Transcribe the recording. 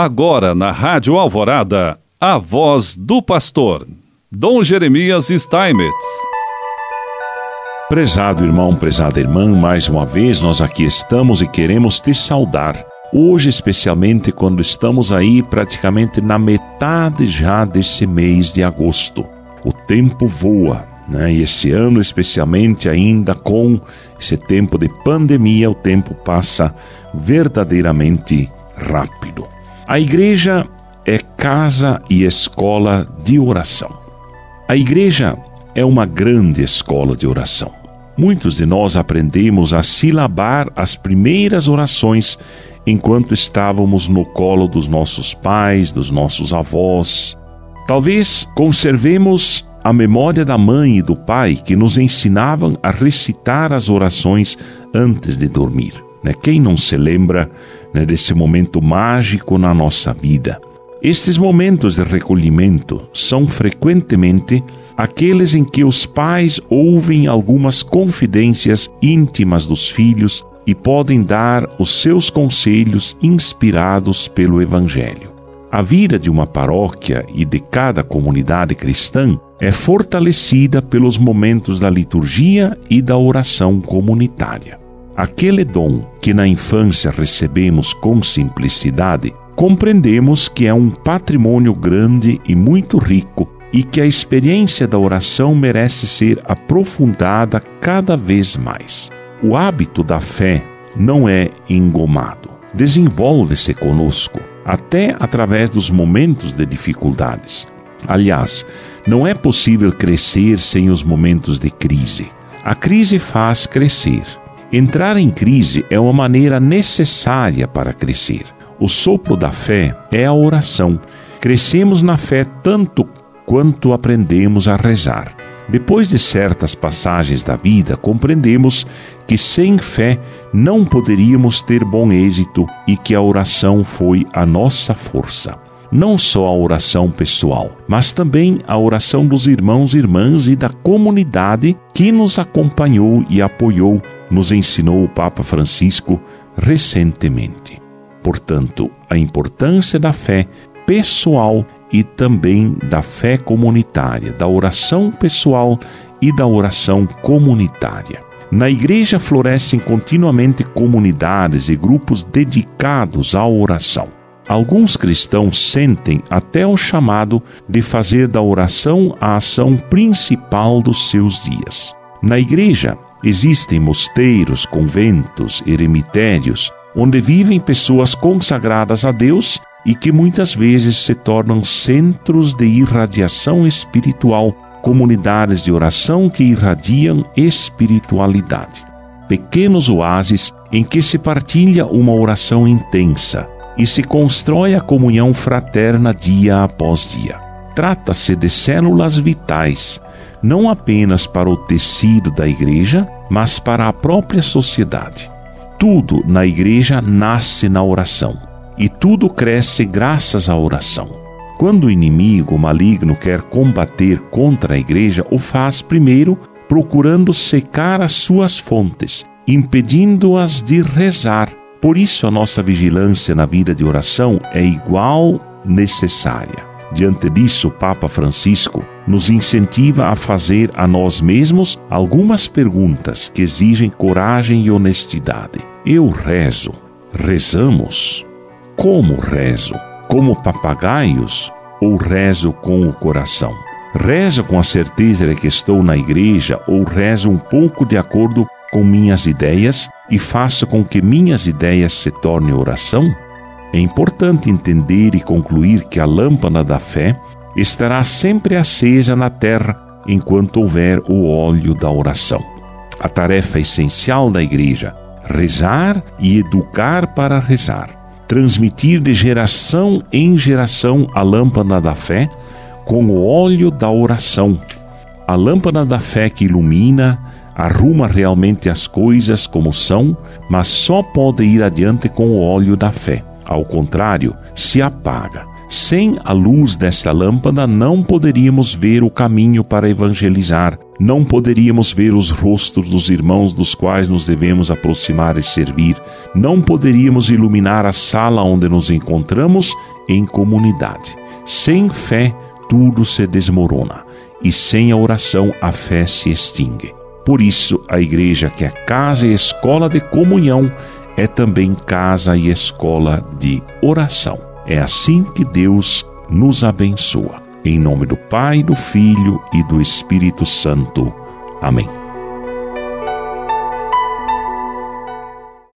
Agora na Rádio Alvorada, a voz do pastor, Dom Jeremias Steinmetz. Prezado irmão, prezada irmã, mais uma vez nós aqui estamos e queremos te saudar. Hoje, especialmente quando estamos aí praticamente na metade já desse mês de agosto. O tempo voa, né? E esse ano, especialmente ainda com esse tempo de pandemia, o tempo passa verdadeiramente rápido. A igreja é casa e escola de oração. A igreja é uma grande escola de oração. Muitos de nós aprendemos a silabar as primeiras orações enquanto estávamos no colo dos nossos pais, dos nossos avós. Talvez conservemos a memória da mãe e do pai que nos ensinavam a recitar as orações antes de dormir. Né? Quem não se lembra né, desse momento mágico na nossa vida? Estes momentos de recolhimento são frequentemente aqueles em que os pais ouvem algumas confidências íntimas dos filhos e podem dar os seus conselhos inspirados pelo Evangelho. A vida de uma paróquia e de cada comunidade cristã é fortalecida pelos momentos da liturgia e da oração comunitária. Aquele dom que na infância recebemos com simplicidade, compreendemos que é um patrimônio grande e muito rico e que a experiência da oração merece ser aprofundada cada vez mais. O hábito da fé não é engomado, desenvolve-se conosco, até através dos momentos de dificuldades. Aliás, não é possível crescer sem os momentos de crise. A crise faz crescer. Entrar em crise é uma maneira necessária para crescer. O sopro da fé é a oração. Crescemos na fé tanto quanto aprendemos a rezar. Depois de certas passagens da vida, compreendemos que sem fé não poderíamos ter bom êxito e que a oração foi a nossa força não só a oração pessoal, mas também a oração dos irmãos e irmãs e da comunidade que nos acompanhou e apoiou, nos ensinou o Papa Francisco recentemente. Portanto, a importância da fé pessoal e também da fé comunitária, da oração pessoal e da oração comunitária. Na igreja florescem continuamente comunidades e grupos dedicados à oração. Alguns cristãos sentem até o chamado de fazer da oração a ação principal dos seus dias. Na igreja existem mosteiros, conventos, eremitérios, onde vivem pessoas consagradas a Deus e que muitas vezes se tornam centros de irradiação espiritual, comunidades de oração que irradiam espiritualidade. Pequenos oásis em que se partilha uma oração intensa e se constrói a comunhão fraterna dia após dia. Trata-se de células vitais, não apenas para o tecido da igreja, mas para a própria sociedade. Tudo na igreja nasce na oração e tudo cresce graças à oração. Quando o inimigo maligno quer combater contra a igreja, o faz primeiro procurando secar as suas fontes, impedindo-as de rezar por isso, a nossa vigilância na vida de oração é igual necessária. Diante disso, o Papa Francisco nos incentiva a fazer a nós mesmos algumas perguntas que exigem coragem e honestidade. Eu rezo. Rezamos? Como rezo? Como papagaios ou rezo com o coração? Rezo com a certeza de que estou na igreja ou rezo um pouco de acordo com minhas ideias e faço com que minhas ideias se tornem oração? É importante entender e concluir que a lâmpada da fé estará sempre acesa na terra enquanto houver o óleo da oração. A tarefa essencial da igreja: rezar e educar para rezar, transmitir de geração em geração a lâmpada da fé com o óleo da oração. A lâmpada da fé que ilumina, arruma realmente as coisas como são, mas só pode ir adiante com o óleo da fé. Ao contrário, se apaga. Sem a luz desta lâmpada, não poderíamos ver o caminho para evangelizar, Não poderíamos ver os rostos dos irmãos dos quais nos devemos aproximar e servir. Não poderíamos iluminar a sala onde nos encontramos em comunidade. Sem fé, tudo se desmorona, e sem a oração, a fé se extingue. Por isso, a igreja, que é casa e escola de comunhão, é também casa e escola de oração. É assim que Deus nos abençoa. Em nome do Pai, do Filho e do Espírito Santo. Amém.